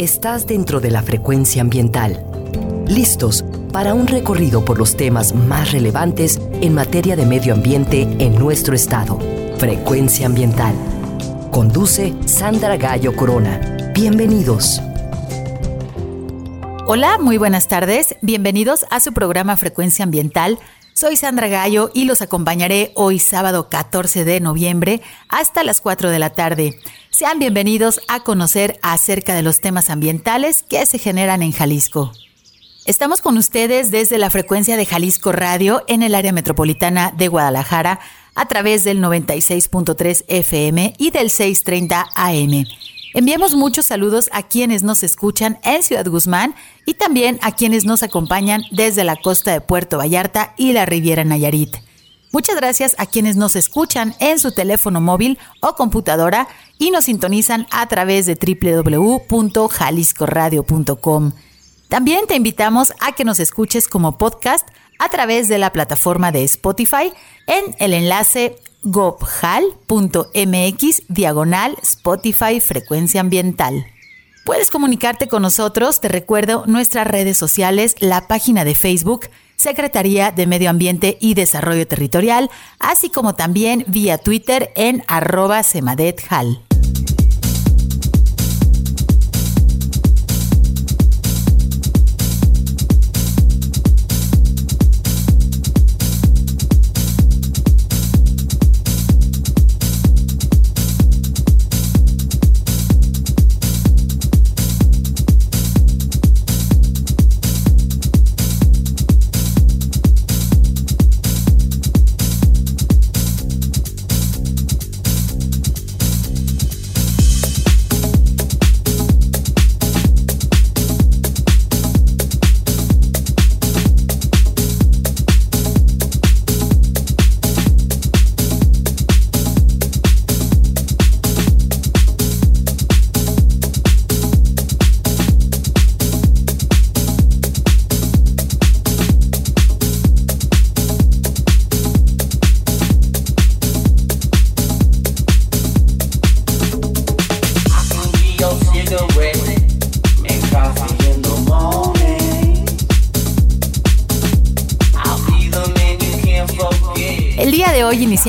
Estás dentro de la frecuencia ambiental. Listos para un recorrido por los temas más relevantes en materia de medio ambiente en nuestro estado. Frecuencia ambiental. Conduce Sandra Gallo Corona. Bienvenidos. Hola, muy buenas tardes. Bienvenidos a su programa Frecuencia Ambiental. Soy Sandra Gallo y los acompañaré hoy sábado 14 de noviembre hasta las 4 de la tarde. Sean bienvenidos a conocer acerca de los temas ambientales que se generan en Jalisco. Estamos con ustedes desde la frecuencia de Jalisco Radio en el área metropolitana de Guadalajara a través del 96.3 FM y del 630 AM. Enviamos muchos saludos a quienes nos escuchan en Ciudad Guzmán y también a quienes nos acompañan desde la costa de Puerto Vallarta y la Riviera Nayarit. Muchas gracias a quienes nos escuchan en su teléfono móvil o computadora y nos sintonizan a través de www.jaliscoradio.com. También te invitamos a que nos escuches como podcast a través de la plataforma de Spotify en el enlace gobhal.mx diagonal Spotify Frecuencia Ambiental. Puedes comunicarte con nosotros, te recuerdo nuestras redes sociales, la página de Facebook, Secretaría de Medio Ambiente y Desarrollo Territorial, así como también vía Twitter en arroba semadethal.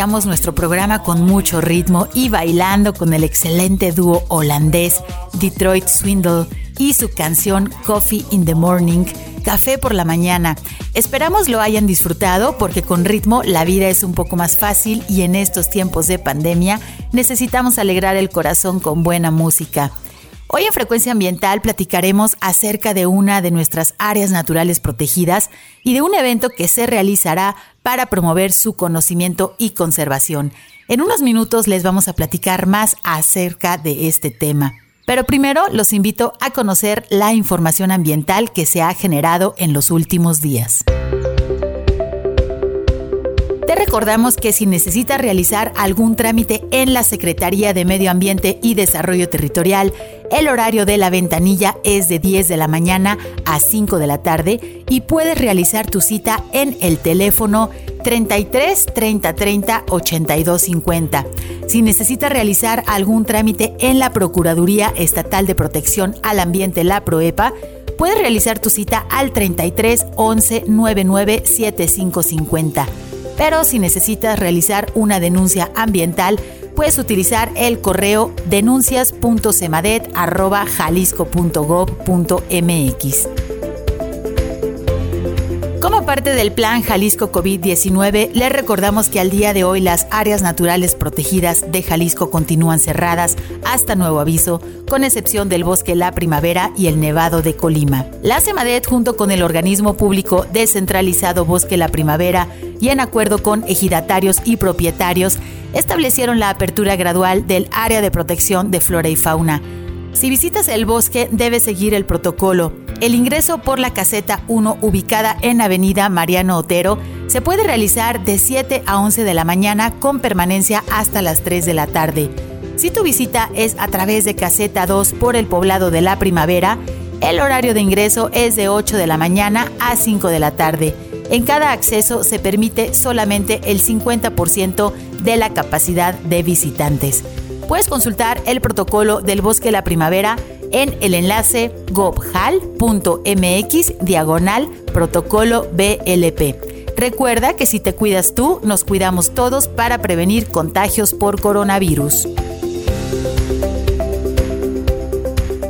Iniciamos nuestro programa con mucho ritmo y bailando con el excelente dúo holandés Detroit Swindle y su canción Coffee in the Morning, Café por la mañana. Esperamos lo hayan disfrutado porque con ritmo la vida es un poco más fácil y en estos tiempos de pandemia necesitamos alegrar el corazón con buena música. Hoy en Frecuencia Ambiental platicaremos acerca de una de nuestras áreas naturales protegidas y de un evento que se realizará para promover su conocimiento y conservación. En unos minutos les vamos a platicar más acerca de este tema. Pero primero los invito a conocer la información ambiental que se ha generado en los últimos días. Te recordamos que si necesitas realizar algún trámite en la Secretaría de Medio Ambiente y Desarrollo Territorial, el horario de la ventanilla es de 10 de la mañana a 5 de la tarde y puedes realizar tu cita en el teléfono 33 30 30 82 50. Si necesitas realizar algún trámite en la Procuraduría Estatal de Protección al Ambiente, la PROEPA, puedes realizar tu cita al 33 11 99 75 50 pero si necesitas realizar una denuncia ambiental, puedes utilizar el correo denuncias.cemadet.jalisco.gov.mx. Parte del plan Jalisco COVID-19, les recordamos que al día de hoy las áreas naturales protegidas de Jalisco continúan cerradas hasta nuevo aviso, con excepción del bosque La Primavera y el Nevado de Colima. La CEMADET, junto con el organismo público descentralizado Bosque La Primavera y en acuerdo con ejidatarios y propietarios, establecieron la apertura gradual del área de protección de flora y fauna. Si visitas el bosque, debes seguir el protocolo el ingreso por la caseta 1 ubicada en Avenida Mariano Otero se puede realizar de 7 a 11 de la mañana con permanencia hasta las 3 de la tarde. Si tu visita es a través de caseta 2 por el poblado de la primavera, el horario de ingreso es de 8 de la mañana a 5 de la tarde. En cada acceso se permite solamente el 50% de la capacidad de visitantes. Puedes consultar el protocolo del Bosque La Primavera en el enlace gobhal.mx diagonal protocolo BLP. Recuerda que si te cuidas tú, nos cuidamos todos para prevenir contagios por coronavirus.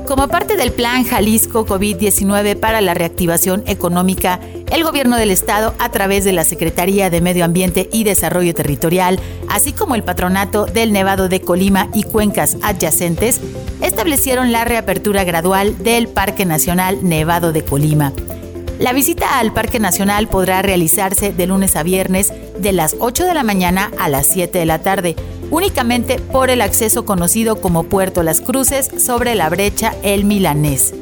Como parte del Plan Jalisco COVID-19 para la reactivación económica, el Gobierno del Estado, a través de la Secretaría de Medio Ambiente y Desarrollo Territorial, así como el Patronato del Nevado de Colima y cuencas adyacentes, establecieron la reapertura gradual del Parque Nacional Nevado de Colima. La visita al Parque Nacional podrá realizarse de lunes a viernes de las 8 de la mañana a las 7 de la tarde únicamente por el acceso conocido como Puerto Las Cruces sobre la brecha El Milanés.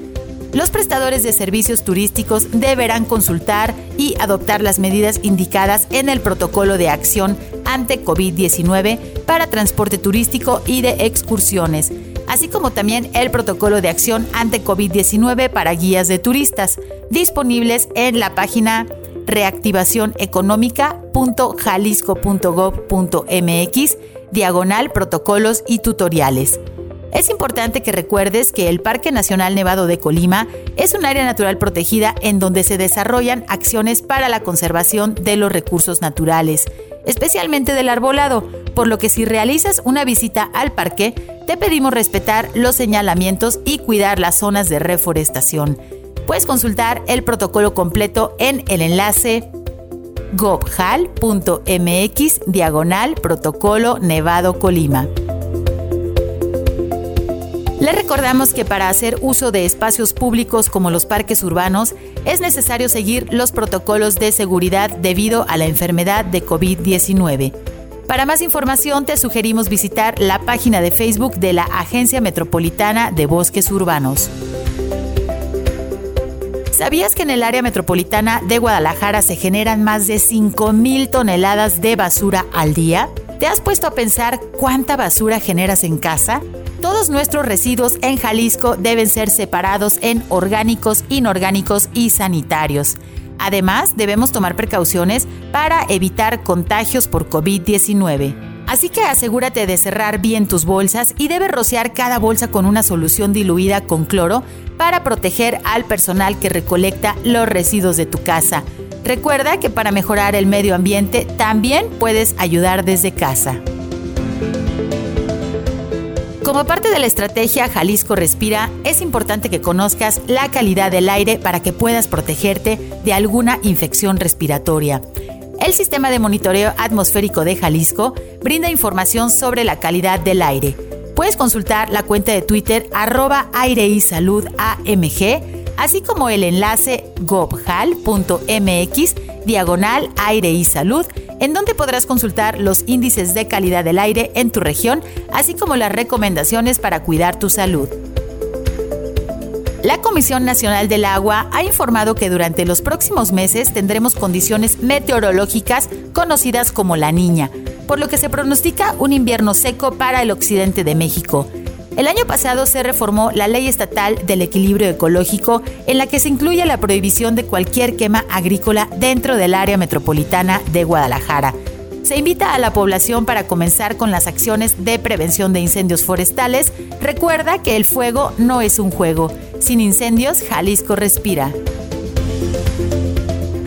Los prestadores de servicios turísticos deberán consultar y adoptar las medidas indicadas en el protocolo de acción ante COVID-19 para transporte turístico y de excursiones, así como también el protocolo de acción ante COVID-19 para guías de turistas, disponibles en la página reactivacioneconómica.jalisco.gov.mx diagonal protocolos y tutoriales. Es importante que recuerdes que el Parque Nacional Nevado de Colima es un área natural protegida en donde se desarrollan acciones para la conservación de los recursos naturales, especialmente del arbolado, por lo que si realizas una visita al parque, te pedimos respetar los señalamientos y cuidar las zonas de reforestación. Puedes consultar el protocolo completo en el enlace gobhal.mx diagonal protocolo Nevado Colima. Le recordamos que para hacer uso de espacios públicos como los parques urbanos es necesario seguir los protocolos de seguridad debido a la enfermedad de COVID-19. Para más información te sugerimos visitar la página de Facebook de la Agencia Metropolitana de Bosques Urbanos. ¿Sabías que en el área metropolitana de Guadalajara se generan más de 5.000 toneladas de basura al día? ¿Te has puesto a pensar cuánta basura generas en casa? Todos nuestros residuos en Jalisco deben ser separados en orgánicos, inorgánicos y sanitarios. Además, debemos tomar precauciones para evitar contagios por COVID-19. Así que asegúrate de cerrar bien tus bolsas y debes rociar cada bolsa con una solución diluida con cloro para proteger al personal que recolecta los residuos de tu casa. Recuerda que para mejorar el medio ambiente también puedes ayudar desde casa. Como parte de la estrategia Jalisco Respira, es importante que conozcas la calidad del aire para que puedas protegerte de alguna infección respiratoria. El Sistema de Monitoreo Atmosférico de Jalisco brinda información sobre la calidad del aire. Puedes consultar la cuenta de Twitter arroba aire y salud AMG, así como el enlace gobhal.mx diagonal aire y salud, en donde podrás consultar los índices de calidad del aire en tu región, así como las recomendaciones para cuidar tu salud. La Comisión Nacional del Agua ha informado que durante los próximos meses tendremos condiciones meteorológicas conocidas como la niña, por lo que se pronostica un invierno seco para el occidente de México. El año pasado se reformó la Ley Estatal del Equilibrio Ecológico en la que se incluye la prohibición de cualquier quema agrícola dentro del área metropolitana de Guadalajara. Se invita a la población para comenzar con las acciones de prevención de incendios forestales. Recuerda que el fuego no es un juego. Sin incendios, Jalisco respira.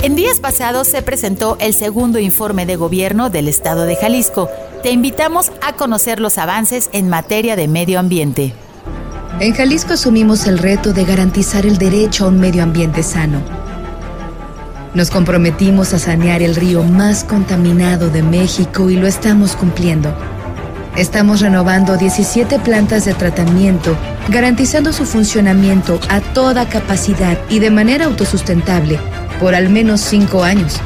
En días pasados se presentó el segundo informe de gobierno del estado de Jalisco. Te invitamos a conocer los avances en materia de medio ambiente. En Jalisco asumimos el reto de garantizar el derecho a un medio ambiente sano nos comprometimos a sanear el río más contaminado de México y lo estamos cumpliendo. Estamos renovando 17 plantas de tratamiento, garantizando su funcionamiento a toda capacidad y de manera autosustentable por al menos 5 años.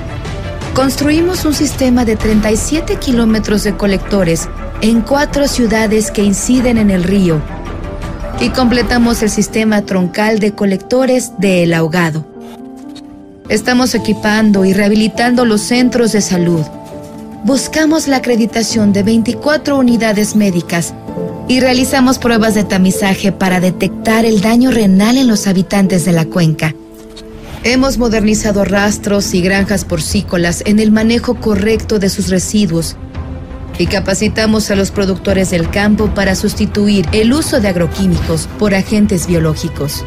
Construimos un sistema de 37 kilómetros de colectores en cuatro ciudades que inciden en el río y completamos el sistema troncal de colectores de El Ahogado Estamos equipando y rehabilitando los centros de salud. Buscamos la acreditación de 24 unidades médicas y realizamos pruebas de tamizaje para detectar el daño renal en los habitantes de la cuenca. Hemos modernizado rastros y granjas porcícolas en el manejo correcto de sus residuos y capacitamos a los productores del campo para sustituir el uso de agroquímicos por agentes biológicos.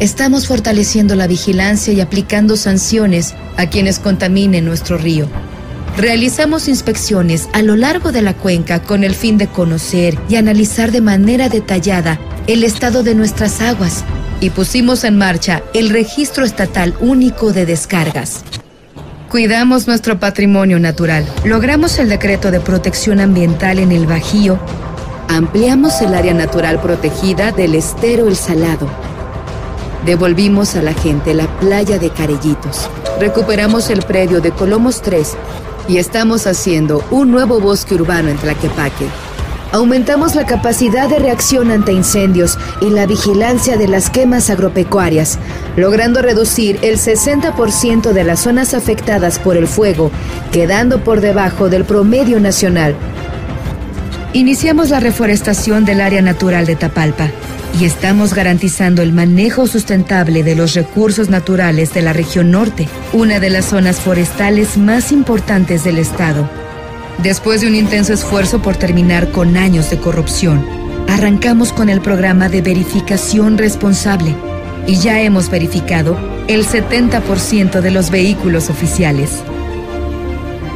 Estamos fortaleciendo la vigilancia y aplicando sanciones a quienes contaminen nuestro río. Realizamos inspecciones a lo largo de la cuenca con el fin de conocer y analizar de manera detallada el estado de nuestras aguas y pusimos en marcha el Registro Estatal Único de Descargas. Cuidamos nuestro patrimonio natural, logramos el decreto de protección ambiental en el Bajío, ampliamos el área natural protegida del estero El Salado, devolvimos a la gente la playa de Carellitos, recuperamos el predio de Colomos 3 y estamos haciendo un nuevo bosque urbano en Tlaquepaque. Aumentamos la capacidad de reacción ante incendios y la vigilancia de las quemas agropecuarias, logrando reducir el 60% de las zonas afectadas por el fuego, quedando por debajo del promedio nacional. Iniciamos la reforestación del área natural de Tapalpa y estamos garantizando el manejo sustentable de los recursos naturales de la región norte, una de las zonas forestales más importantes del estado. Después de un intenso esfuerzo por terminar con años de corrupción, arrancamos con el programa de verificación responsable y ya hemos verificado el 70% de los vehículos oficiales.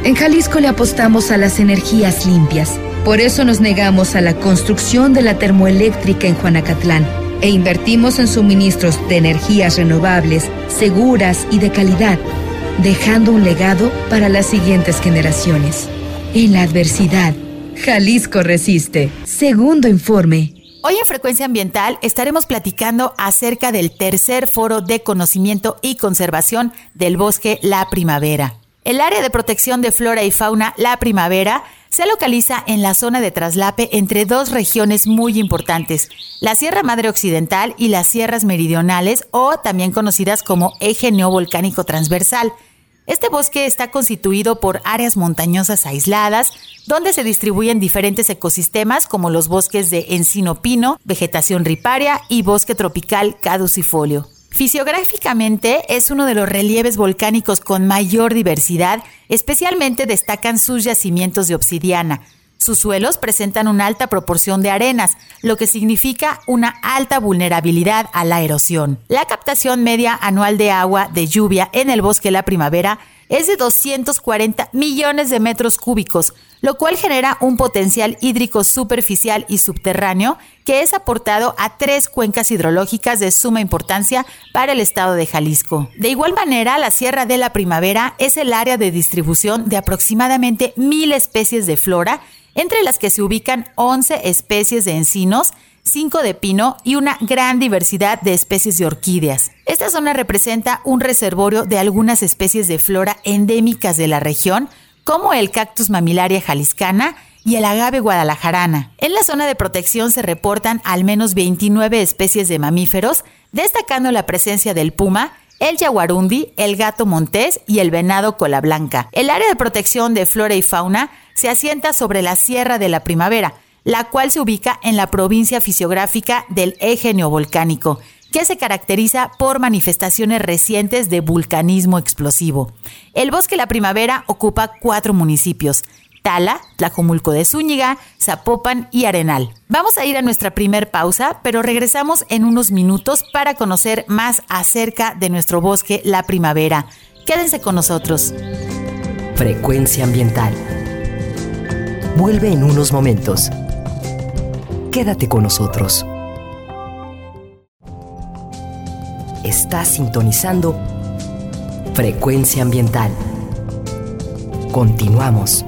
En Jalisco le apostamos a las energías limpias. Por eso nos negamos a la construcción de la termoeléctrica en Juanacatlán e invertimos en suministros de energías renovables, seguras y de calidad, dejando un legado para las siguientes generaciones. En la adversidad, Jalisco resiste. Segundo informe. Hoy en Frecuencia Ambiental estaremos platicando acerca del tercer foro de conocimiento y conservación del bosque La Primavera. El área de protección de flora y fauna La Primavera se localiza en la zona de traslape entre dos regiones muy importantes, la Sierra Madre Occidental y las Sierras Meridionales o también conocidas como Eje Neovolcánico Transversal. Este bosque está constituido por áreas montañosas aisladas, donde se distribuyen diferentes ecosistemas como los bosques de encino pino, vegetación riparia y bosque tropical caducifolio. Fisiográficamente es uno de los relieves volcánicos con mayor diversidad, especialmente destacan sus yacimientos de obsidiana, sus suelos presentan una alta proporción de arenas, lo que significa una alta vulnerabilidad a la erosión. La captación media anual de agua de lluvia en el bosque la primavera es de 240 millones de metros cúbicos, lo cual genera un potencial hídrico superficial y subterráneo que es aportado a tres cuencas hidrológicas de suma importancia para el estado de Jalisco. De igual manera, la Sierra de la Primavera es el área de distribución de aproximadamente mil especies de flora entre las que se ubican 11 especies de encinos, 5 de pino y una gran diversidad de especies de orquídeas. Esta zona representa un reservorio de algunas especies de flora endémicas de la región, como el cactus mamilaria jaliscana y el agave guadalajarana. En la zona de protección se reportan al menos 29 especies de mamíferos, destacando la presencia del puma, el yaguarundi, el gato montés y el venado cola blanca. El área de protección de flora y fauna se asienta sobre la Sierra de la Primavera, la cual se ubica en la provincia fisiográfica del eje neovolcánico, que se caracteriza por manifestaciones recientes de vulcanismo explosivo. El bosque La Primavera ocupa cuatro municipios, Tala, Tlajomulco de Zúñiga, Zapopan y Arenal. Vamos a ir a nuestra primer pausa, pero regresamos en unos minutos para conocer más acerca de nuestro bosque La Primavera. Quédense con nosotros. Frecuencia ambiental vuelve en unos momentos. Quédate con nosotros. Estás sintonizando Frecuencia Ambiental. Continuamos.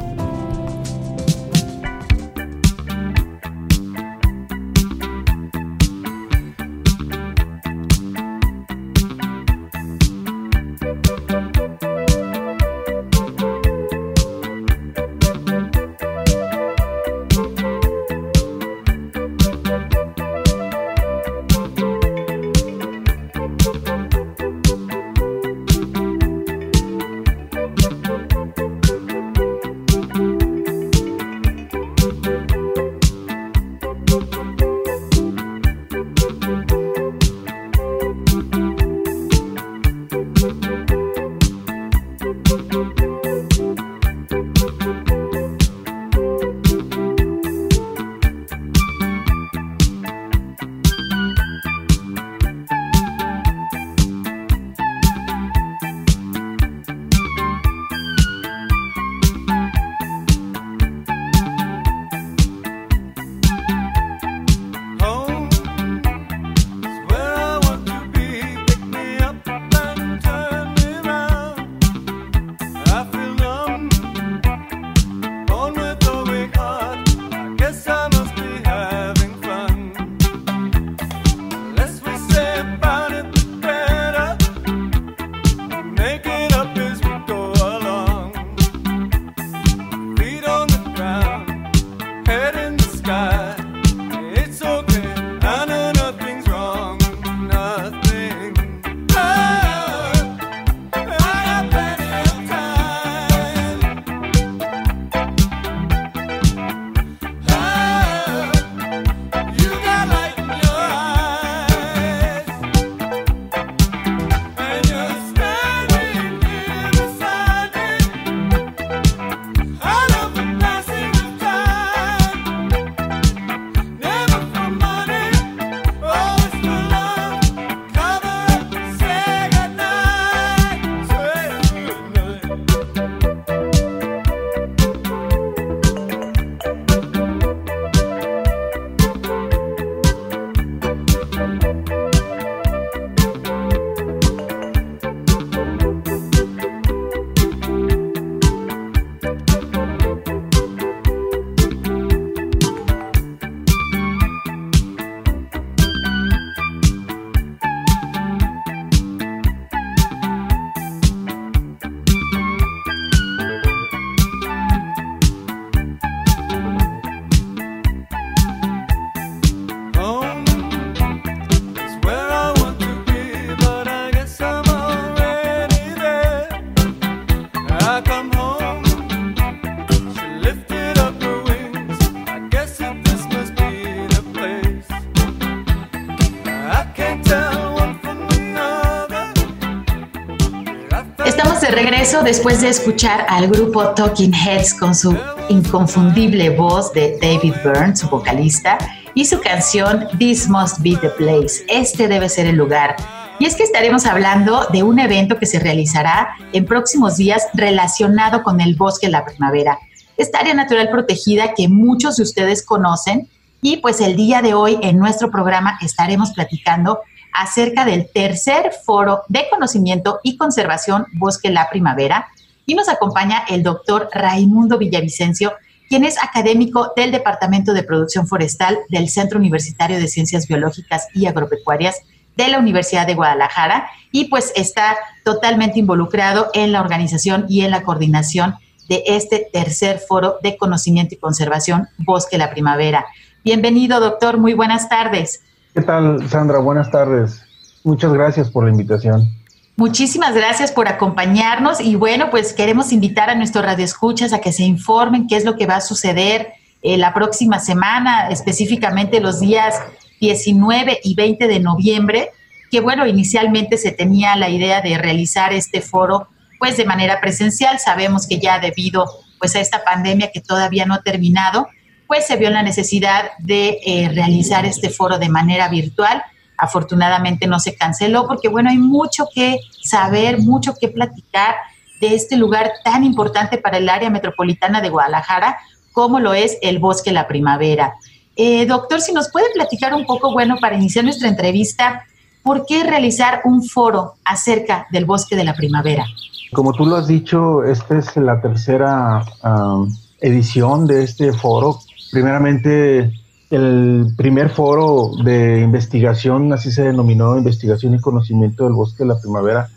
Después de escuchar al grupo Talking Heads con su inconfundible voz de David Byrne, su vocalista, y su canción This Must Be the Place, este debe ser el lugar. Y es que estaremos hablando de un evento que se realizará en próximos días relacionado con el bosque de la primavera, esta área natural protegida que muchos de ustedes conocen. Y pues el día de hoy en nuestro programa estaremos platicando acerca del tercer foro de conocimiento y conservación Bosque La Primavera y nos acompaña el doctor Raimundo Villavicencio, quien es académico del Departamento de Producción Forestal del Centro Universitario de Ciencias Biológicas y Agropecuarias de la Universidad de Guadalajara y pues está totalmente involucrado en la organización y en la coordinación de este tercer foro de conocimiento y conservación Bosque la Primavera. Bienvenido, doctor, muy buenas tardes. ¿Qué tal, Sandra? Buenas tardes. Muchas gracias por la invitación. Muchísimas gracias por acompañarnos y bueno, pues queremos invitar a nuestros radioescuchas a que se informen qué es lo que va a suceder eh, la próxima semana, específicamente los días 19 y 20 de noviembre, que bueno, inicialmente se tenía la idea de realizar este foro pues de manera presencial, sabemos que ya debido pues a esta pandemia que todavía no ha terminado, pues se vio la necesidad de eh, realizar este foro de manera virtual. Afortunadamente no se canceló porque, bueno, hay mucho que saber, mucho que platicar de este lugar tan importante para el área metropolitana de Guadalajara como lo es el Bosque La Primavera. Eh, doctor, si nos puede platicar un poco, bueno, para iniciar nuestra entrevista, ¿por qué realizar un foro acerca del Bosque de la Primavera? Como tú lo has dicho, esta es la tercera ah, edición de este foro Primeramente, el primer foro de investigación, así se denominó investigación y conocimiento del bosque de la primavera,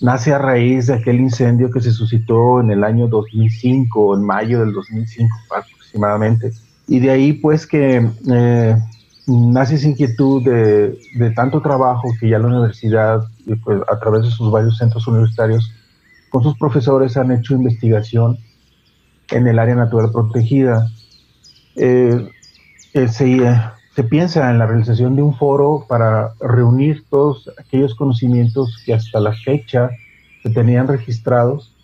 nace a raíz de aquel incendio que se suscitó en el año 2005, en mayo del 2005 aproximadamente. Y de ahí pues que eh, nace esa inquietud de, de, tanto trabajo que ya la universidad, pues, a través de sus varios centros universitarios, con sus profesores han hecho investigación en el área natural protegida eh, eh, se, piensa en la realización de un foro para reunir todos aquellos conocimientos que hasta la fecha se tenían registrados,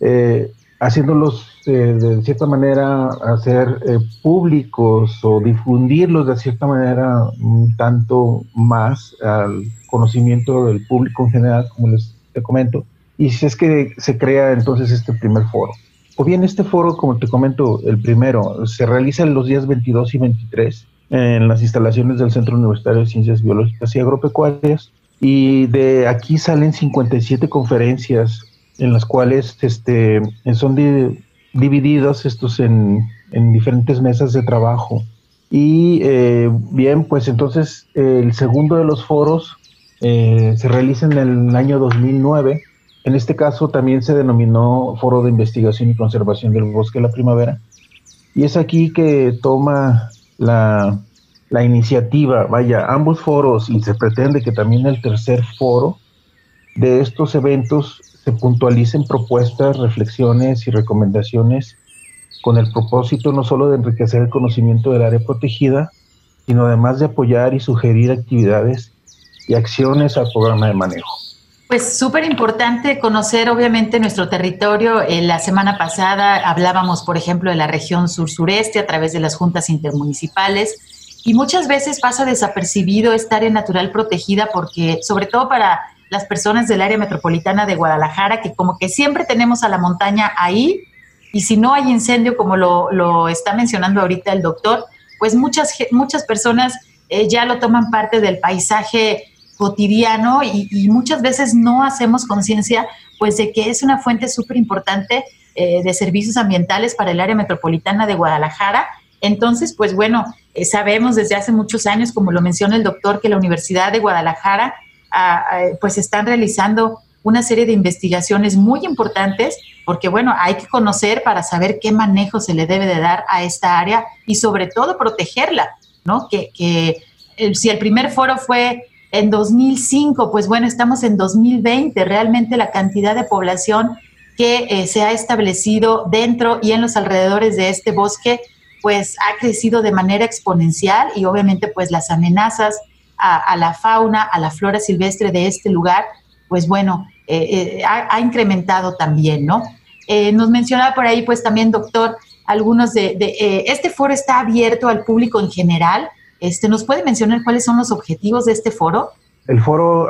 eh, haciéndolos de cierta manera hacer públicos o difundirlos de cierta manera tanto más al conocimiento del público en general, como les te comento. Y si es que se crea entonces este primer foro. O bien este foro, como te comento, el primero, se realiza en los días 22 y 23 en las instalaciones del Centro Universitario de Ciencias Biológicas y Agropecuarias. Y de aquí salen 57 conferencias en las cuales este, son divididos estos en, diferentes mesas de trabajo. Y eh, bien, pues entonces el segundo de los foros eh, se realiza en el año 2009 en este caso también se denominó Foro de Investigación y Conservación del Bosque de la Primavera. Y es aquí que toma la, iniciativa, vaya, ambos foros y se pretende que también el tercer foro de estos eventos se puntualicen propuestas, reflexiones y recomendaciones con el propósito no solo de enriquecer el conocimiento del área protegida, sino además de apoyar y sugerir actividades y acciones al programa de manejo. Pues súper importante conocer obviamente nuestro territorio. En la semana pasada hablábamos, por ejemplo, de la región sur-sureste a través de las juntas intermunicipales y muchas veces pasa desapercibido esta área natural protegida porque, sobre todo para las personas del área metropolitana de Guadalajara, que como que siempre tenemos a la montaña ahí y si no hay incendio, como lo, lo está mencionando ahorita el doctor, pues muchas, muchas personas eh, ya lo toman parte del paisaje cotidiano y, muchas veces no hacemos conciencia pues de que es una fuente súper importante eh, de servicios ambientales para el área metropolitana de Guadalajara. Entonces, pues bueno, eh, sabemos desde hace muchos años, como lo menciona el doctor, que la Universidad de Guadalajara ah, ah, pues están realizando una serie de investigaciones muy importantes, porque bueno, hay que conocer para saber qué manejo se le debe de dar a esta área y sobre todo protegerla, ¿no? Que, que si el primer foro fue en 2005, pues bueno, estamos en 2020, realmente la cantidad de población que eh, se ha establecido dentro y en los alrededores de este bosque, pues ha crecido de manera exponencial y obviamente pues las amenazas a la fauna, a la flora silvestre de este lugar, pues bueno, eh, eh, ha, incrementado también, ¿no? Nos mencionaba por ahí, pues también, doctor, algunos de, este foro está abierto al público en general. Este, ¿Nos puede mencionar cuáles son los objetivos de este foro? El foro,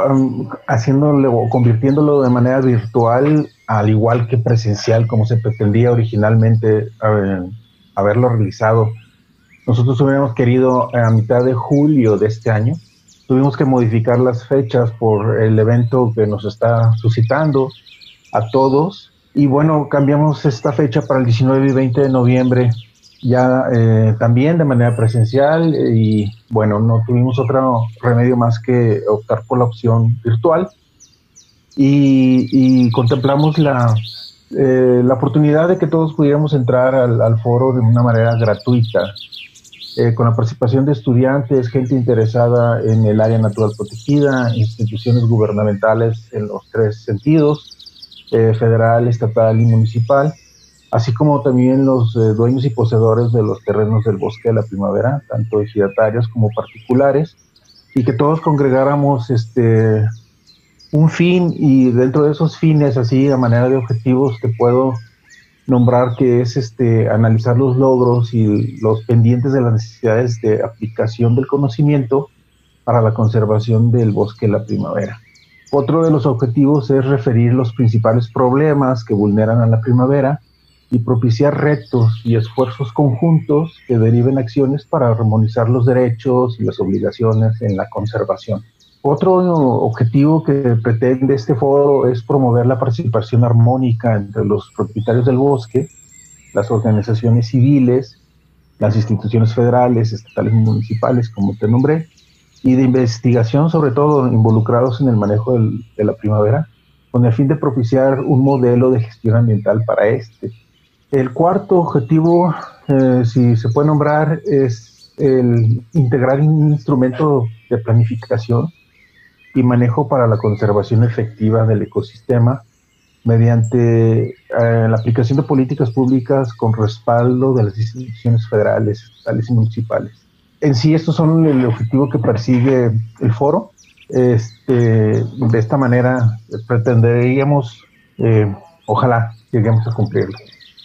haciéndolo o convirtiéndolo de manera virtual, al igual que presencial, como se pretendía originalmente haberlo realizado. Nosotros hubiéramos querido a mitad de julio de este año tuvimos que modificar las fechas por el evento que nos está suscitando a todos. Y bueno, cambiamos esta fecha para el 19 y 20 de noviembre, ya eh, también de manera presencial. Y bueno, no tuvimos otro remedio más que optar por la opción virtual. Y, contemplamos la, eh, la oportunidad de que todos pudiéramos entrar al, foro de una manera gratuita eh, con la participación de estudiantes, gente interesada en el área natural protegida, instituciones gubernamentales en los tres sentidos, eh, federal, estatal y municipal, así como también los eh, dueños y poseedores de los terrenos del bosque de la primavera, tanto ejidatarios como particulares, y que todos congregáramos este, un fin y dentro de esos fines, así a manera de objetivos, te puedo nombrar que es este, analizar los logros y los pendientes de las necesidades de aplicación del conocimiento para la conservación del bosque de la primavera. Otro de los objetivos es referir los principales problemas que vulneran a la primavera y propiciar retos y esfuerzos conjuntos que deriven acciones para armonizar los derechos y las obligaciones en la conservación. Otro objetivo que pretende este foro es promover la participación armónica entre los propietarios del bosque, las organizaciones civiles, las instituciones federales, estatales y municipales, como te nombré, y de investigación, sobre todo involucrados en el manejo de la primavera, con el fin de propiciar un modelo de gestión ambiental para este. El cuarto objetivo, eh, si se puede nombrar, es el integrar un instrumento de planificación y manejo para la conservación efectiva del ecosistema mediante eh, la aplicación de políticas públicas con respaldo de las instituciones federales, estatales y municipales. En sí, estos son el objetivo que persigue el foro. Este, de esta manera pretenderíamos, eh, ojalá lleguemos a cumplirlo.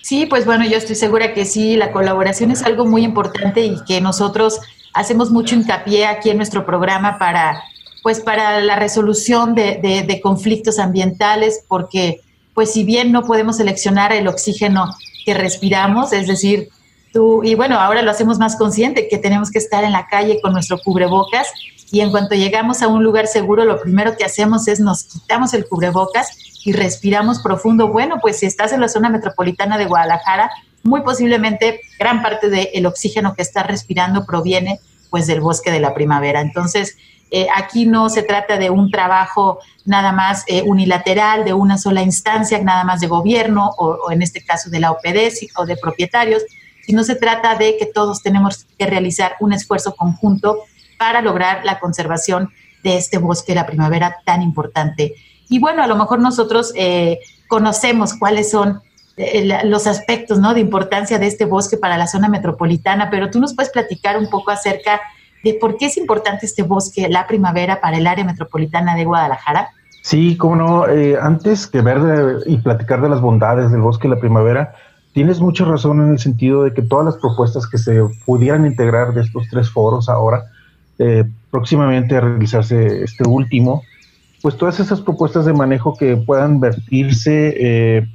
Sí, pues bueno, yo estoy segura que sí, la colaboración es algo muy importante y que nosotros hacemos mucho hincapié aquí en nuestro programa para pues para la resolución de, conflictos ambientales, porque pues si bien no podemos seleccionar el oxígeno que respiramos, es decir, tú, y bueno, ahora lo hacemos más consciente, que tenemos que estar en la calle con nuestro cubrebocas y en cuanto llegamos a un lugar seguro, lo primero que hacemos es nos quitamos el cubrebocas y respiramos profundo. Bueno, pues si estás en la zona metropolitana de Guadalajara, muy posiblemente gran parte del oxígeno que estás respirando proviene pues del bosque de la primavera. Entonces, eh, aquí no se trata de un trabajo nada más eh, unilateral, de una sola instancia, nada más de gobierno o, en este caso de la OPD o de propietarios, sino se trata de que todos tenemos que realizar un esfuerzo conjunto para lograr la conservación de este bosque de la primavera tan importante. Y bueno, a lo mejor nosotros eh, conocemos cuáles son los aspectos ¿no? de importancia de este bosque para la zona metropolitana, pero tú nos puedes platicar un poco acerca de por qué es importante este bosque, la primavera, para el área metropolitana de Guadalajara? Sí, cómo no. Eh, antes que ver y platicar de las bondades del bosque la primavera, tienes mucha razón en el sentido de que todas las propuestas que se pudieran integrar de estos tres foros ahora, eh, próximamente a realizarse este último, pues todas esas propuestas de manejo que puedan vertirse, eh,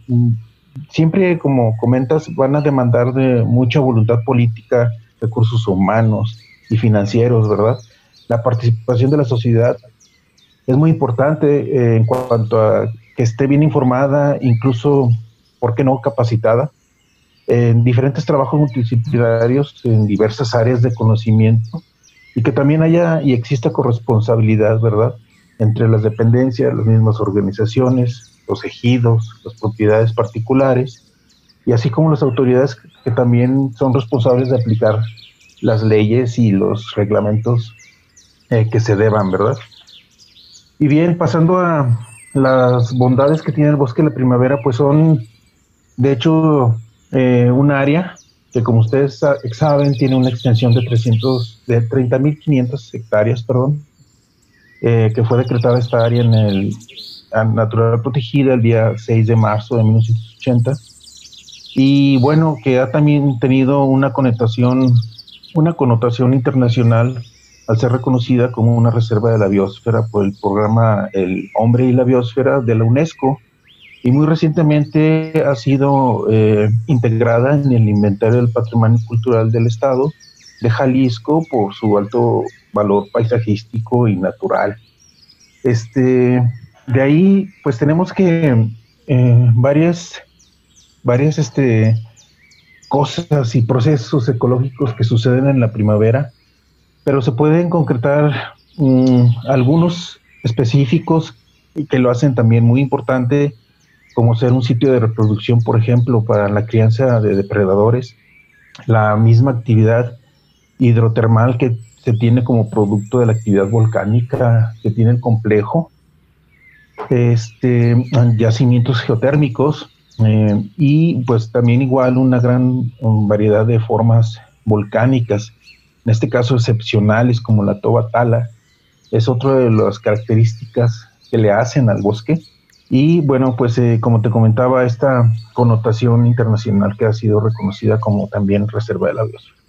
siempre como comentas, van a demandar de mucha voluntad política, recursos humanos, y financieros, ¿verdad? la participación de la sociedad es muy importante eh, en cuanto a que esté bien informada, incluso, ¿por qué no?, capacitada en diferentes trabajos multidisciplinarios en diversas áreas de conocimiento y que también haya y exista corresponsabilidad, ¿verdad?, entre las dependencias, las mismas organizaciones, los ejidos, las propiedades particulares y así como las autoridades que también son responsables de aplicar las leyes y los reglamentos eh, que se deban, ¿verdad? Y bien, pasando a las bondades que tiene el bosque de la primavera, pues son, de hecho, eh, un área que como ustedes saben tiene una extensión de 300, de 30.500 hectáreas, perdón, eh, que fue decretada esta área en el natural protegida el día 6 de marzo de 1980 y bueno, que ha también tenido una connotación, una connotación internacional al ser reconocida como una reserva de la biosfera por el programa El Hombre y la Biosfera de la UNESCO. Y muy recientemente ha sido eh, integrada en el inventario del patrimonio cultural del Estado de Jalisco por su alto valor paisajístico y natural. Este, de ahí, pues tenemos que eh, varias varias este, cosas y procesos ecológicos que suceden en la primavera, pero se pueden concretar mm, algunos específicos que lo hacen también muy importante, como ser un sitio de reproducción, por ejemplo, para la crianza de depredadores, la misma actividad hidrotermal que se tiene como producto de la actividad volcánica que tiene el complejo, este, yacimientos geotérmicos, eh, y pues también igual una gran variedad de formas volcánicas, en este caso excepcionales como la toba tala, es otra de las características que le hacen al bosque. Y bueno, pues eh, como te comentaba, esta connotación internacional que ha sido reconocida como también reserva de la biosfera.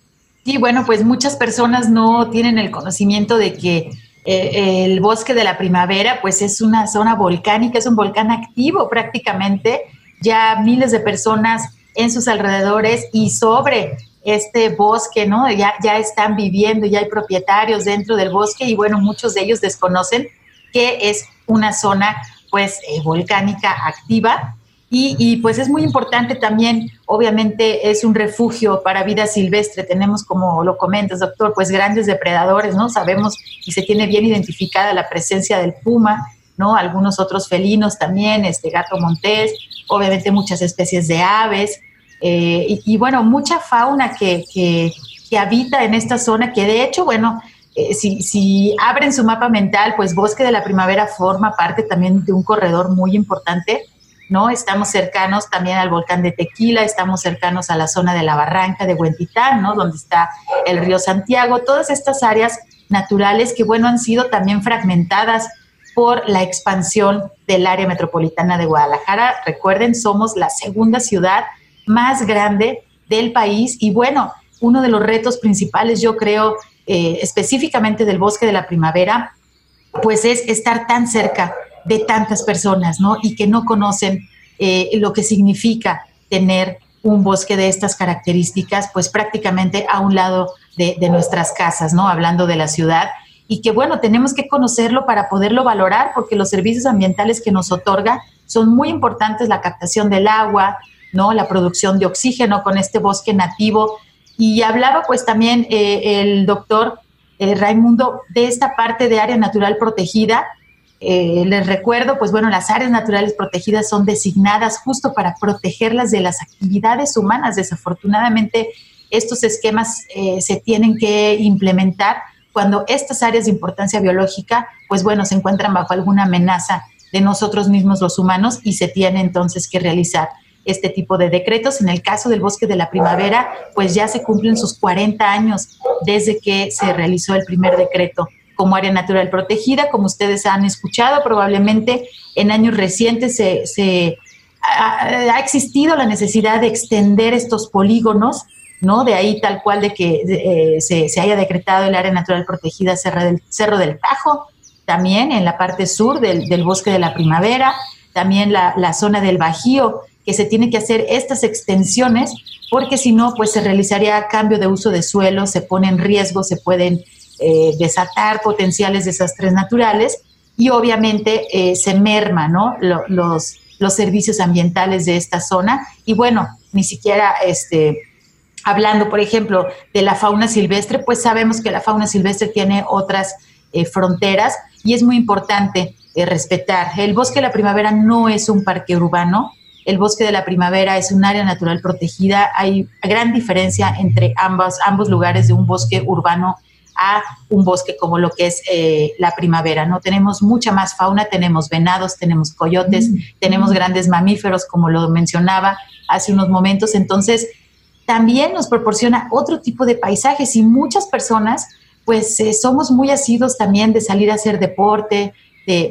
Y bueno, pues muchas personas no tienen el conocimiento de que eh, el bosque de la primavera pues es una zona volcánica, es un volcán activo prácticamente ya miles de personas en sus alrededores y sobre este bosque, ¿no? Ya, ya están viviendo, ya hay propietarios dentro del bosque y bueno, muchos de ellos desconocen que es una zona pues eh, volcánica activa y, pues es muy importante también, obviamente es un refugio para vida silvestre, tenemos como lo comentas doctor, pues grandes depredadores, ¿no? Sabemos y se tiene bien identificada la presencia del puma, ¿no? Algunos otros felinos también, este gato montés, obviamente muchas especies de aves eh, y, bueno, mucha fauna que, que, habita en esta zona que de hecho, bueno, eh, si, si, abren su mapa mental, pues Bosque de la Primavera forma parte también de un corredor muy importante, ¿no? Estamos cercanos también al volcán de Tequila, estamos cercanos a la zona de la barranca de Huentitán, ¿no? Donde está el río Santiago, todas estas áreas naturales que, bueno, han sido también fragmentadas por la expansión del área metropolitana de Guadalajara. Recuerden, somos la segunda ciudad más grande del país y bueno, uno de los retos principales, yo creo, eh, específicamente del bosque de la primavera, pues es estar tan cerca de tantas personas, ¿no? Y que no conocen eh, lo que significa tener un bosque de estas características, pues prácticamente a un lado de, nuestras casas, ¿no? Hablando de la ciudad y que bueno, tenemos que conocerlo para poderlo valorar porque los servicios ambientales que nos otorga son muy importantes, la captación del agua, ¿no? La producción de oxígeno con este bosque nativo. Y hablaba pues también eh, el doctor eh, Raimundo de esta parte de área natural protegida. Eh, les recuerdo, pues bueno, las áreas naturales protegidas son designadas justo para protegerlas de las actividades humanas. Desafortunadamente, estos esquemas se tienen que implementar cuando estas áreas de importancia biológica, pues bueno, se encuentran bajo alguna amenaza de nosotros mismos los humanos y se tiene entonces que realizar este tipo de decretos. En el caso del bosque de la primavera, pues ya se cumplen sus 40 años desde que se realizó el primer decreto como área natural protegida. Como ustedes han escuchado, probablemente en años recientes se, ha, existido la necesidad de extender estos polígonos ¿no? De ahí tal cual de que eh, se, haya decretado el área natural protegida Cerro del, Cerro del Tajo, también en la parte sur del, bosque de la primavera, también la, zona del Bajío, que se tiene que hacer estas extensiones, porque si no, pues se realizaría cambio de uso de suelo, se pone en riesgo, se pueden eh, desatar potenciales desastres naturales y obviamente eh, se merma los, servicios ambientales de esta zona y bueno, ni siquiera este, hablando, por ejemplo, de la fauna silvestre, pues sabemos que la fauna silvestre tiene otras eh, fronteras y es muy importante respetar. El bosque de la primavera no es un parque urbano, el bosque de la primavera es un área natural protegida. Hay gran diferencia entre ambos, ambos lugares de un bosque urbano a un bosque como lo que es eh, la primavera, ¿no? Tenemos mucha más fauna, tenemos venados, tenemos coyotes, mm. tenemos grandes mamíferos, como lo mencionaba hace unos momentos, entonces también nos proporciona otro tipo de paisajes y muchas personas, pues eh, somos muy asidos también de salir a hacer deporte,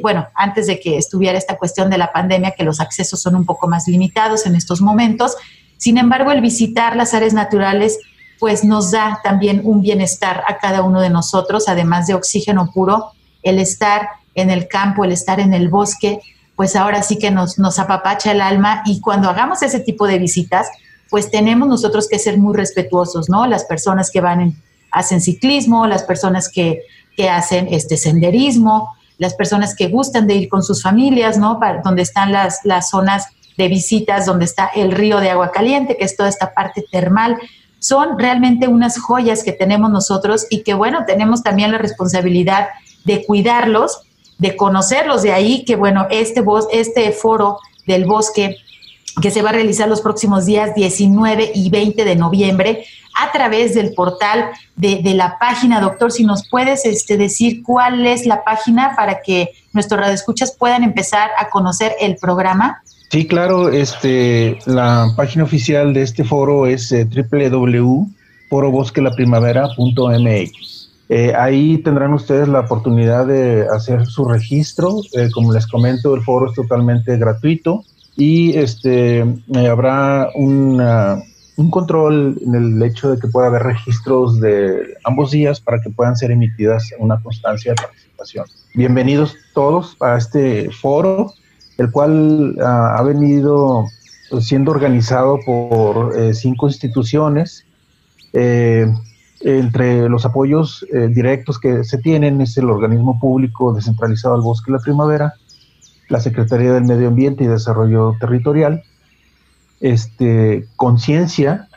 bueno, antes de que estuviera esta cuestión de la pandemia, que los accesos son un poco más limitados en estos momentos. Sin embargo, el visitar las áreas naturales, pues nos da también un bienestar a cada uno de nosotros, además de oxígeno puro, el estar en el campo, el estar en el bosque, pues ahora sí que nos, nos apapacha el alma y cuando hagamos ese tipo de visitas, pues tenemos nosotros que ser muy respetuosos, ¿no? Las personas que van en, hacen ciclismo, las personas que, que hacen este senderismo, las personas que gustan de ir con sus familias, ¿no? Para, donde están las, las zonas de visitas, donde está el río de agua caliente, que es toda esta parte termal. Son realmente unas joyas que tenemos nosotros y que, bueno, tenemos también la responsabilidad de cuidarlos, de conocerlos. De ahí que, bueno, este, este foro del bosque que se va a realizar los próximos días 19 y 20 de noviembre, a través del portal de, la página. Doctor, si nos puedes este, decir cuál es la página para que nuestros radioescuchas puedan empezar a conocer el programa. Sí, claro, este, la página oficial de este foro es eh, www.forobosquelaprimavera.mx. Eh, ahí tendrán ustedes la oportunidad de hacer su registro. Eh, como les comento, el foro es totalmente gratuito y este, eh, habrá una, un control en el hecho de que pueda haber registros de ambos días para que puedan ser emitidas una constancia de participación. Bienvenidos todos a este foro, el cual ah, ha venido siendo organizado por eh, cinco instituciones. Eh, entre los apoyos eh, directos que se tienen es el organismo público descentralizado al bosque de la primavera, la Secretaría del Medio Ambiente y Desarrollo Territorial, este, Conciencia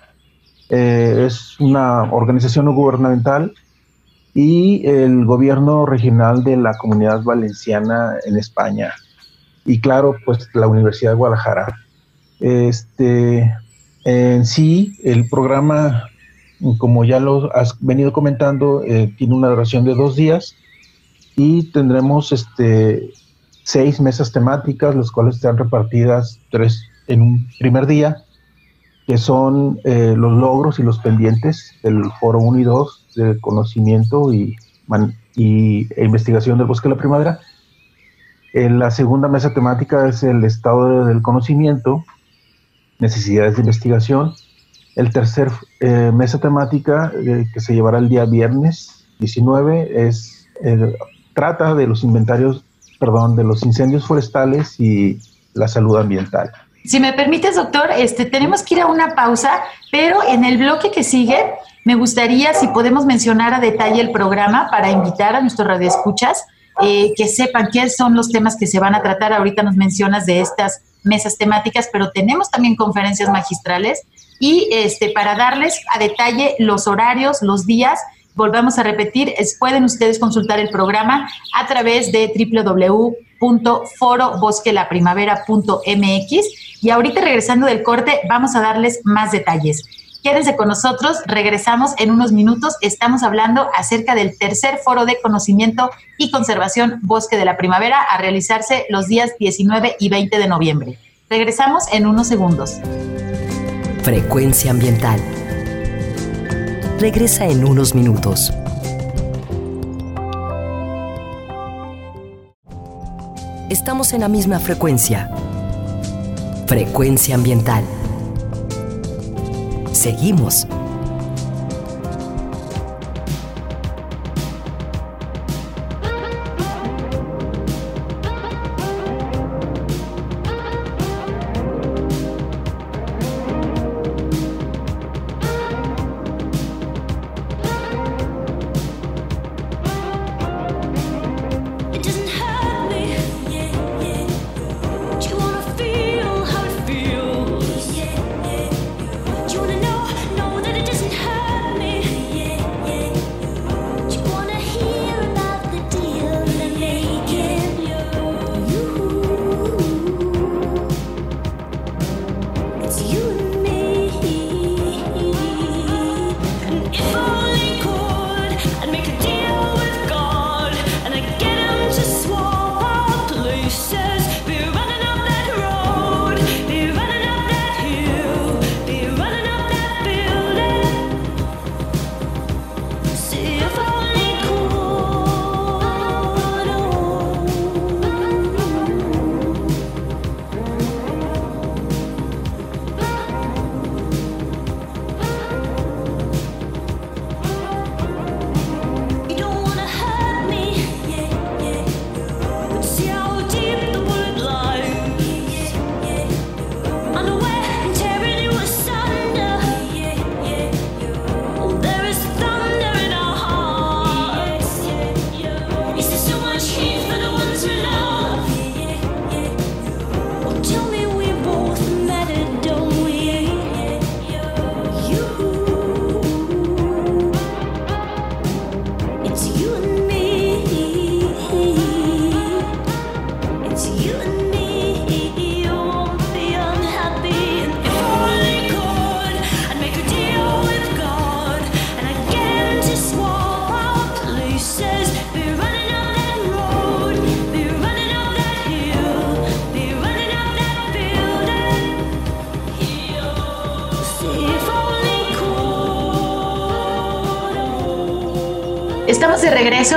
es una organización no gubernamental y el gobierno regional de la comunidad valenciana en España. Y claro, pues la Universidad de Guadalajara. Este, en sí, el programa, como ya lo has venido comentando, eh, tiene una duración de dos días y tendremos este, seis mesas temáticas, las cuales están repartidas tres en un primer día, que son eh, los logros y los pendientes del Foro 1 y 2 de conocimiento y, e investigación del bosque de la primavera. La segunda mesa temática es el estado del conocimiento, necesidades de investigación. El tercer eh, mesa temática eh, que se llevará el día viernes 19 es trata de los inventarios, perdón, de los incendios forestales y la salud ambiental. Si me permites, doctor, este, tenemos que ir a una pausa, pero en el bloque que sigue me gustaría si podemos mencionar a detalle el programa para invitar a nuestros radioescuchas eh, que sepan qué son los temas que se van a tratar. Ahorita nos mencionas de estas mesas temáticas, pero tenemos también conferencias magistrales y este, para darles a detalle los horarios, los días volvamos a repetir, pueden ustedes consultar el programa a través de www.forobosquelaprimavera.mx y ahorita regresando del corte vamos a darles más detalles. Quédense con nosotros, regresamos en unos minutos. Estamos hablando acerca del tercer foro de conocimiento y conservación Bosque de la Primavera a realizarse los días 19 y 20 de noviembre. Regresamos en unos segundos. Frecuencia ambiental regresa en unos minutos. Estamos en la misma frecuencia. Frecuencia ambiental. Seguimos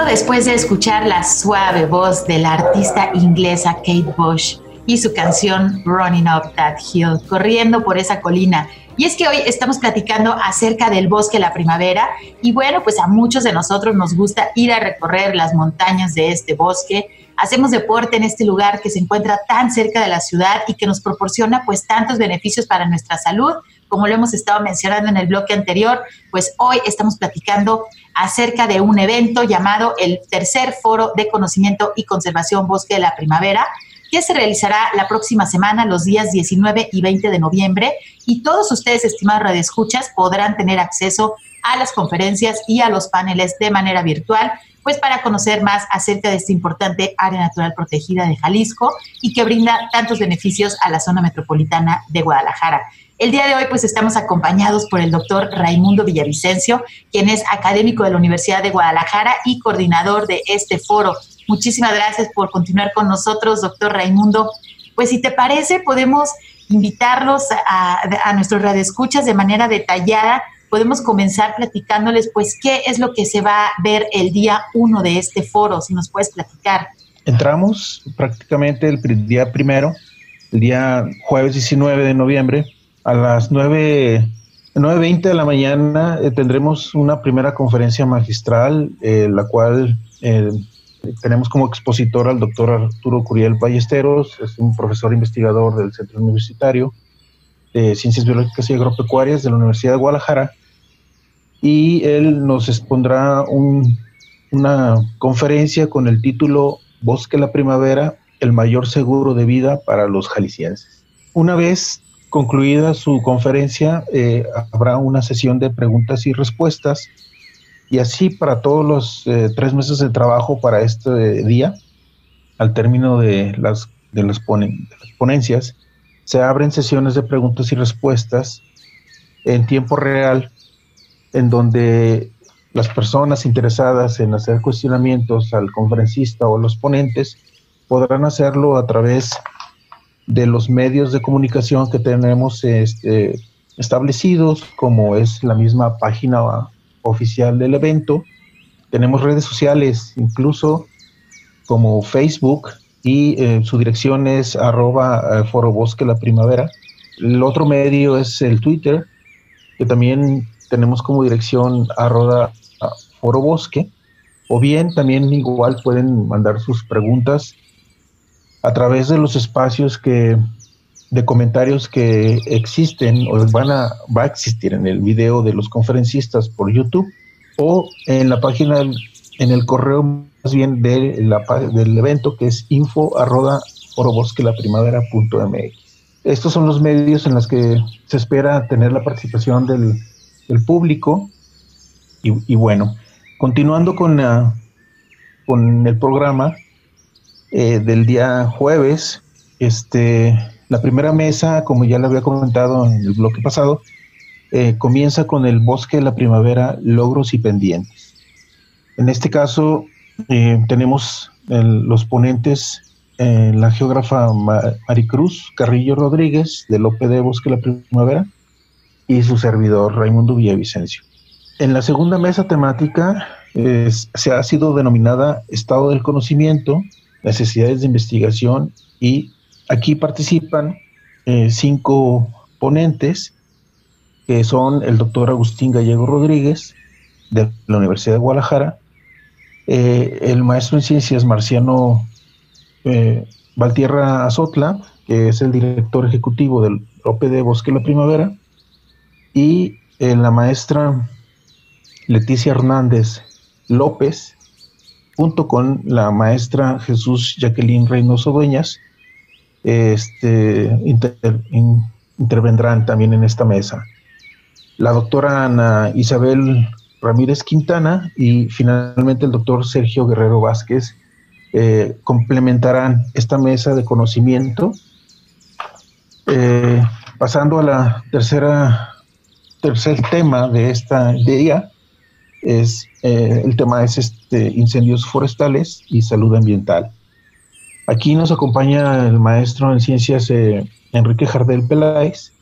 después de escuchar la suave voz de la artista inglesa Kate Bush y su canción Running Up That Hill, corriendo por esa colina. Y es que hoy estamos platicando acerca del bosque de la primavera y bueno, pues a muchos de nosotros nos gusta ir a recorrer las montañas de este bosque. Hacemos deporte en este lugar que se encuentra tan cerca de la ciudad y que nos proporciona pues tantos beneficios para nuestra salud, como lo hemos estado mencionando en el bloque anterior, pues hoy estamos platicando acerca de un evento llamado el Tercer Foro de Conocimiento y Conservación Bosque de la Primavera, que se realizará la próxima semana, los días 19 y 20 de noviembre. Y todos ustedes, estimados radioescuchas, podrán tener acceso a las conferencias y a los paneles de manera virtual, pues para conocer más acerca de esta importante área natural protegida de Jalisco y que brinda tantos beneficios a la zona metropolitana de Guadalajara. El día de hoy pues estamos acompañados por el doctor Raimundo Villavicencio, quien es académico de la Universidad de Guadalajara y coordinador de este foro. Muchísimas gracias por continuar con nosotros, doctor Raimundo. Pues si te parece, podemos invitarlos a, a nuestros radioescuchas de manera detallada. Podemos comenzar platicándoles, pues, qué es lo que se va a ver el día uno de este foro, si nos puedes platicar. Entramos prácticamente el día primero, el día jueves 19 de noviembre, a las 9, 9.20 de la mañana eh, tendremos una primera conferencia magistral, eh, la cual eh, tenemos como expositor al doctor Arturo Curiel Ballesteros, es un profesor investigador del Centro Universitario de Ciencias Biológicas y Agropecuarias de la Universidad de Guadalajara, y él nos expondrá una conferencia con el título Bosque la Primavera, el mayor seguro de vida para los jaliscienses. Una vez Concluida su conferencia, eh, habrá una sesión de preguntas y respuestas. Y así para todos los eh, tres meses de trabajo para este día, al término de las, de las, ponencias, se abren sesiones de preguntas y respuestas en tiempo real, en donde las personas interesadas en hacer cuestionamientos al conferencista o a los ponentes podrán hacerlo a través de los medios de comunicación que tenemos este, establecidos, como es la misma página oficial del evento. Tenemos redes sociales, incluso como Facebook, y eh, su dirección es arroba eh, Foro Bosque la Primavera. El otro medio es el Twitter, que también tenemos como dirección arroba Foro Bosque. O bien también igual pueden mandar sus preguntas a través de los espacios que de comentarios que existen o van a va a existir en el video de los conferencistas por YouTube o en la página en el correo más bien de la, del evento que es info arroba mx. Estos son los medios en los que se espera tener la participación del, del público y, y, bueno, continuando con, con el programa, eh, del día jueves. Este, la primera mesa, como ya le había comentado en el bloque pasado, eh, comienza con el bosque de la primavera, logros y pendientes. En este caso, eh, tenemos los ponentes, la geógrafa Maricruz Carrillo Rodríguez, del OPD Bosque de la Primavera, y su servidor Raimundo Villavicencio. En la segunda mesa temática se ha sido denominada Estado del Conocimiento, necesidades de investigación y aquí participan eh, cinco ponentes que son el doctor Agustín Gallego Rodríguez de la Universidad de Guadalajara, eh, el maestro en ciencias Marciano eh, Valtierra Azotla, que es el director ejecutivo del OPD Bosque la Primavera, y la maestra Leticia Hernández López, junto con la maestra Jesús Jacqueline Reynoso Dueñas, este, intervendrán también en esta mesa. La doctora Ana Isabel Ramírez Quintana y finalmente el doctor Sergio Guerrero Vázquez eh, complementarán esta mesa de conocimiento. Eh, pasando a la tercera tercer tema de esta día, es eh, el tema es este incendios forestales y salud ambiental. Aquí nos acompaña el maestro en ciencias eh, Enrique Jardel Peláez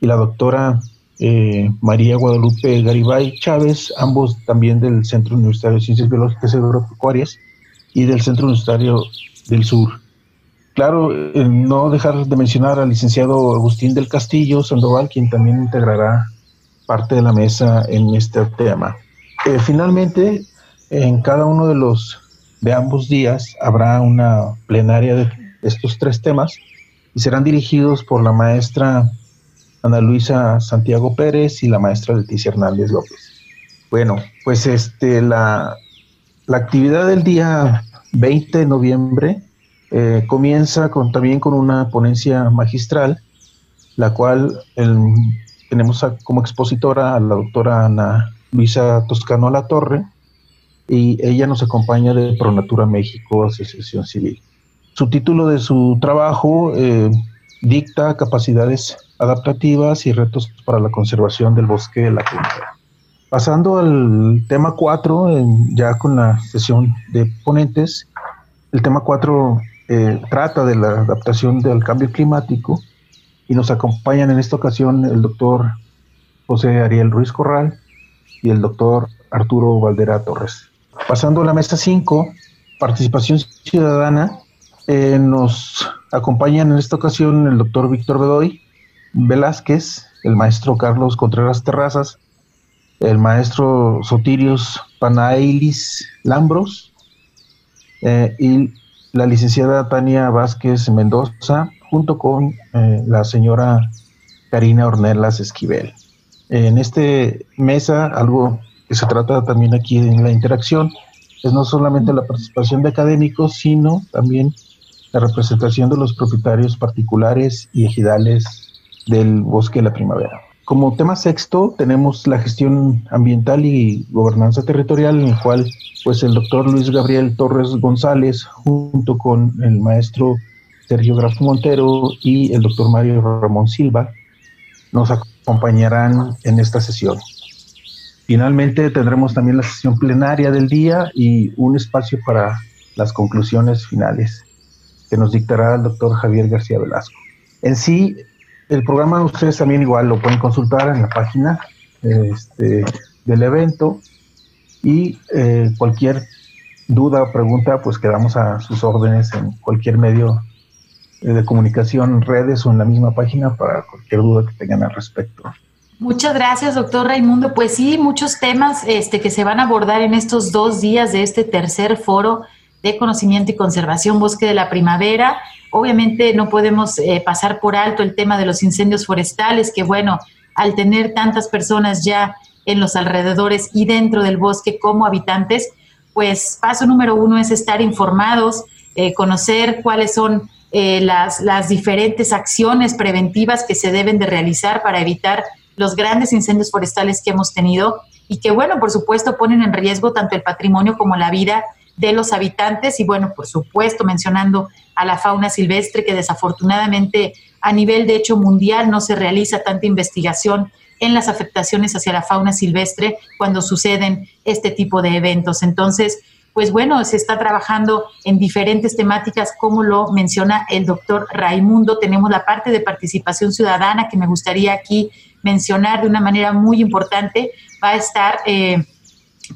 y la doctora eh, María Guadalupe Garibay Chávez, ambos también del Centro Universitario de Ciencias Biológicas y Agropecuarias y del Centro Universitario del Sur. Claro, no dejar de mencionar al licenciado Agustín del Castillo Sandoval, quien también integrará parte de la mesa en este tema. Eh, finalmente, en cada uno de los de ambos días habrá una plenaria de estos tres temas y serán dirigidos por la maestra Ana Luisa Santiago Pérez y la maestra Leticia Hernández López. Bueno, pues este la, la actividad del día 20 de noviembre eh, comienza con, también con una ponencia magistral, la cual tenemos como expositora a la doctora Ana Luisa Toscano La Torre, y ella nos acompaña de Pronatura México, Asociación Civil. Su título de su trabajo eh, dicta capacidades adaptativas y retos para la conservación del bosque de la primavera. Pasando al tema 4, ya con la sesión de ponentes, el tema 4 eh, trata de la adaptación del cambio climático y nos acompañan en esta ocasión el doctor José Ariel Ruiz Corral y el doctor Arturo Valdera Torres. Pasando a la mesa 5, participación ciudadana, eh, nos acompañan en esta ocasión el doctor Víctor Bedoy Velázquez, el maestro Carlos Contreras Terrazas, el maestro Sotirios Panailis Lambros eh, y la licenciada Tania Vázquez Mendoza, junto con eh, la señora Karina Ornelas Esquivel. En este mesa, algo que se trata también aquí en la interacción, es no solamente la participación de académicos, sino también la representación de los propietarios particulares y ejidales del bosque de la primavera. Como tema sexto tenemos la gestión ambiental y gobernanza territorial, en el cual pues el doctor Luis Gabriel Torres González, junto con el maestro Sergio Grafo Montero y el doctor Mario Ramón Silva, nos acompañarán en esta sesión. Finalmente tendremos también la sesión plenaria del día y un espacio para las conclusiones finales que nos dictará el doctor Javier García Velasco. En sí, el programa ustedes también igual lo pueden consultar en la página este, del evento y eh, cualquier duda o pregunta, pues quedamos a sus órdenes en cualquier medio de comunicación, redes o en la misma página para cualquier duda que tengan al respecto. Muchas gracias, doctor Raimundo. Pues sí, muchos temas este, que se van a abordar en estos dos días de este tercer foro de conocimiento y conservación Bosque de la Primavera. Obviamente no podemos eh, pasar por alto el tema de los incendios forestales, que bueno, al tener tantas personas ya en los alrededores y dentro del bosque como habitantes, pues paso número uno es estar informados, eh, conocer cuáles son eh, las, las diferentes acciones preventivas que se deben de realizar para evitar los grandes incendios forestales que hemos tenido y que, bueno, por supuesto ponen en riesgo tanto el patrimonio como la vida de los habitantes y, bueno, por supuesto, mencionando a la fauna silvestre, que desafortunadamente a nivel de hecho mundial no se realiza tanta investigación en las afectaciones hacia la fauna silvestre cuando suceden este tipo de eventos. Entonces, pues bueno, se está trabajando en diferentes temáticas, como lo menciona el doctor Raimundo. Tenemos la parte de participación ciudadana que me gustaría aquí mencionar de una manera muy importante. Va a estar eh,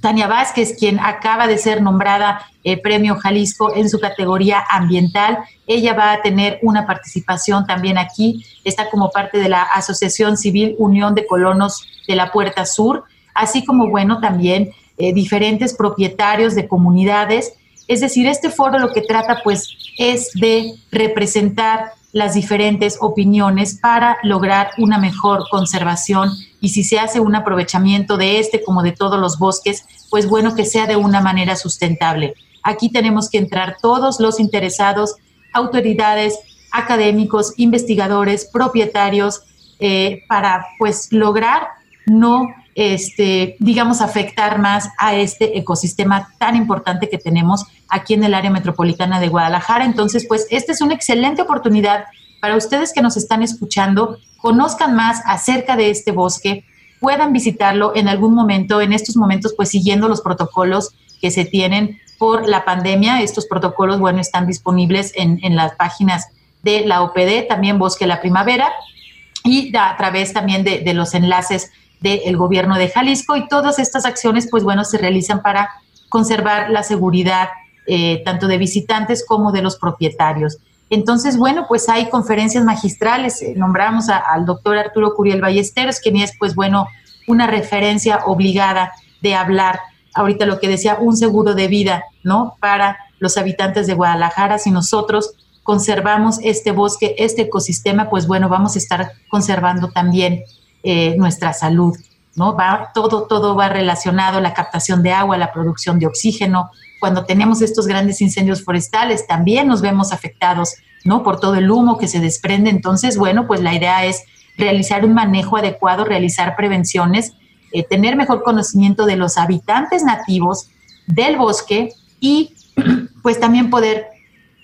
Tania Vázquez, quien acaba de ser nombrada eh, Premio Jalisco en su categoría ambiental. Ella va a tener una participación también aquí. Está como parte de la Asociación Civil Unión de Colonos de la Puerta Sur, así como, bueno, también eh, diferentes propietarios de comunidades. Es decir, este foro lo que trata pues es de representar las diferentes opiniones para lograr una mejor conservación y si se hace un aprovechamiento de este como de todos los bosques, pues bueno que sea de una manera sustentable. Aquí tenemos que entrar todos los interesados, autoridades, académicos, investigadores, propietarios, eh, para pues lograr no, este, digamos, afectar más a este ecosistema tan importante que tenemos aquí en el área metropolitana de Guadalajara. Entonces, pues esta es una excelente oportunidad para ustedes que nos están escuchando, conozcan más acerca de este bosque, puedan visitarlo en algún momento, en estos momentos, pues siguiendo los protocolos que se tienen por la pandemia. Estos protocolos, bueno, están disponibles en, en las páginas de la OPD, también Bosque la Primavera. y a través también de, los enlaces del gobierno de Jalisco y todas estas acciones pues bueno se realizan para conservar la seguridad eh, tanto de visitantes como de los propietarios. Entonces, bueno, pues hay conferencias magistrales, eh, nombramos al doctor Arturo Curiel Ballesteros, quien es, pues bueno, una referencia obligada de hablar, ahorita lo que decía, un seguro de vida, ¿no? Para los habitantes de Guadalajara, si nosotros conservamos este bosque, este ecosistema, pues bueno, vamos a estar conservando también eh, nuestra salud, ¿no? Va, todo, todo va relacionado, la captación de agua, la producción de oxígeno, cuando tenemos estos grandes incendios forestales, también nos vemos afectados, ¿no? Por todo el humo que se desprende. Entonces, bueno, pues la idea es realizar un manejo adecuado, realizar prevenciones, eh, tener mejor conocimiento de los habitantes nativos del bosque y pues también poder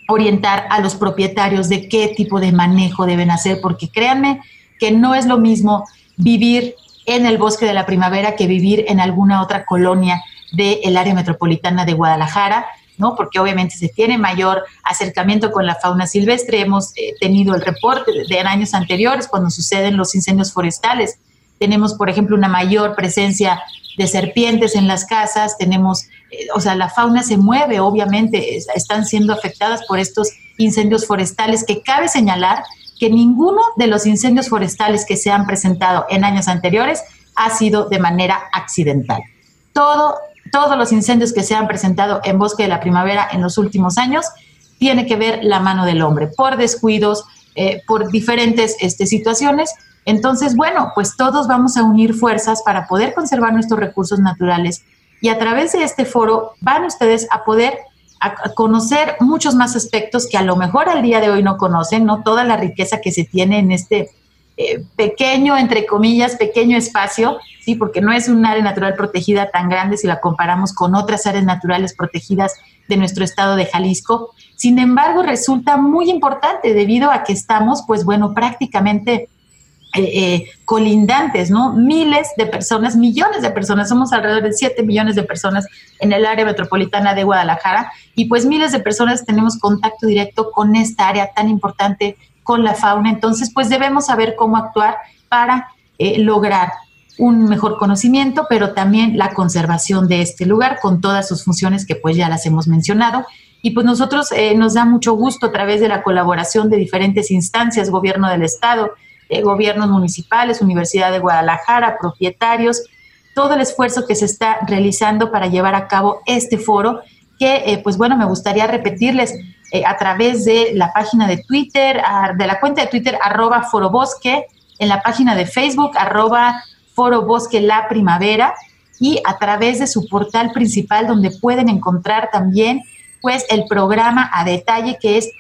orientar a los propietarios de qué tipo de manejo deben hacer, porque créanme que no es lo mismo vivir en el bosque de la primavera que vivir en alguna otra colonia del área metropolitana de Guadalajara, ¿no? Porque obviamente se tiene mayor acercamiento con la fauna silvestre. Hemos eh, tenido el reporte de, años anteriores cuando suceden los incendios forestales. Tenemos, por ejemplo, una mayor presencia de serpientes en las casas, tenemos, eh, o sea, la fauna se mueve, obviamente, están siendo afectadas por estos incendios forestales que cabe señalar que ninguno de los incendios forestales que se han presentado en años anteriores ha sido de manera accidental. Todo todos los incendios que se han presentado en Bosque de la Primavera en los últimos años, tiene que ver la mano del hombre, por descuidos, eh, por diferentes este, situaciones. Entonces, bueno, pues todos vamos a unir fuerzas para poder conservar nuestros recursos naturales y a través de este foro van ustedes a poder conocer muchos más aspectos que a lo mejor al día de hoy no conocen, no toda la riqueza que se tiene en este eh, pequeño, entre comillas, pequeño espacio, sí, porque no es un área natural protegida tan grande si la comparamos con otras áreas naturales protegidas de nuestro estado de Jalisco. Sin embargo, resulta muy importante debido a que estamos, pues bueno, prácticamente eh, eh, colindantes, ¿no? Miles de personas, millones de personas, somos alrededor de 7 millones de personas en el área metropolitana de Guadalajara y pues miles de personas tenemos contacto directo con esta área tan importante con la fauna. Entonces, pues debemos saber cómo actuar para eh, lograr un mejor conocimiento, pero también la conservación de este lugar con todas sus funciones que pues ya las hemos mencionado. Y pues nosotros nos da mucho gusto a través de la colaboración de diferentes instancias, gobierno del estado, eh, gobiernos municipales, Universidad de Guadalajara, propietarios, todo el esfuerzo que se está realizando para llevar a cabo este foro, que pues bueno, me gustaría repetirles, eh, a través de la página de Twitter, de la cuenta de Twitter arroba forobosque, en la página de Facebook arroba forobosque la primavera y a través de su portal principal donde pueden encontrar también pues el programa a detalle que es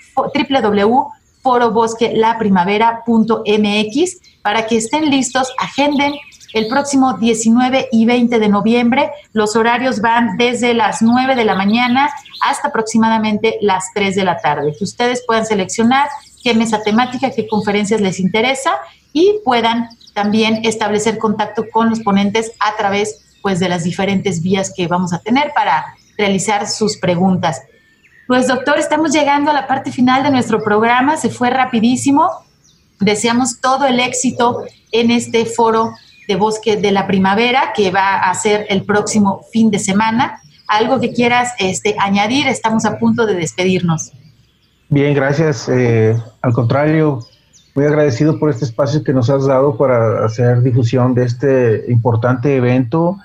www.forobosquelaprimavera.mx para que estén listos, agenden el próximo 19 y 20 de noviembre. Los horarios van desde las 9 de la mañana hasta aproximadamente las 3 de la tarde. Que ustedes puedan seleccionar qué mesa temática, qué conferencias les interesa y puedan también establecer contacto con los ponentes a través pues, de las diferentes vías que vamos a tener para realizar sus preguntas. Pues doctor, estamos llegando a la parte final de nuestro programa, se fue rapidísimo. Deseamos todo el éxito en este foro de Bosque de la Primavera que va a ser el próximo fin de semana. Algo que quieras este, añadir, estamos a punto de despedirnos. Bien, gracias. Eh, al contrario, muy agradecido por este espacio que nos has dado para hacer difusión de este importante evento.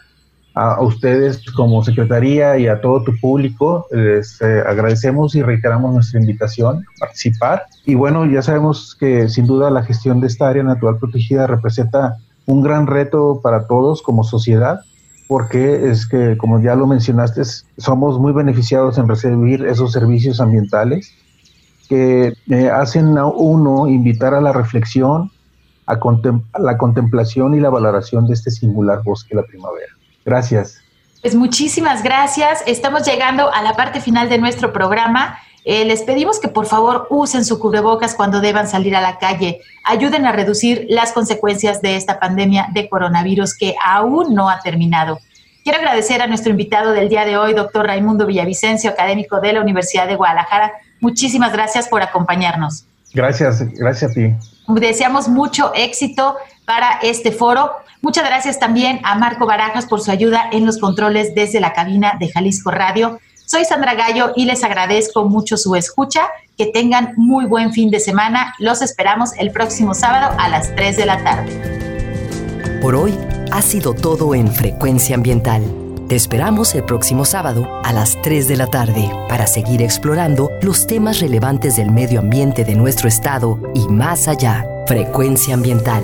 A, ustedes como Secretaría y a todo tu público les eh, agradecemos y reiteramos nuestra invitación a participar. Y bueno, ya sabemos que sin duda la gestión de esta área natural protegida representa un gran reto para todos como sociedad, porque es que, como ya lo mencionaste, somos muy beneficiados en recibir esos servicios ambientales que eh, hacen a uno invitar a la reflexión, a, la contemplación y la valoración de este singular bosque de la primavera. Gracias. Pues muchísimas gracias. Estamos llegando a la parte final de nuestro programa. Eh, les pedimos que por favor usen su cubrebocas cuando deban salir a la calle. Ayuden a reducir las consecuencias de esta pandemia de coronavirus que aún no ha terminado. Quiero agradecer a nuestro invitado del día de hoy, doctor Raimundo Villavicencio, académico de la Universidad de Guadalajara. Muchísimas gracias por acompañarnos. Gracias, gracias a ti. deseamos mucho éxito para este foro. Muchas gracias también a Marco Barajas por su ayuda en los controles desde la cabina de Jalisco Radio. Soy Sandra Gallo y les agradezco mucho su escucha. Que tengan muy buen fin de semana. Los esperamos el próximo sábado a las 3 de la tarde. Por hoy ha sido todo en Frecuencia Ambiental. Te esperamos el próximo sábado a las 3 de la tarde para seguir explorando los temas relevantes del medio ambiente de nuestro estado y más allá. Frecuencia Ambiental,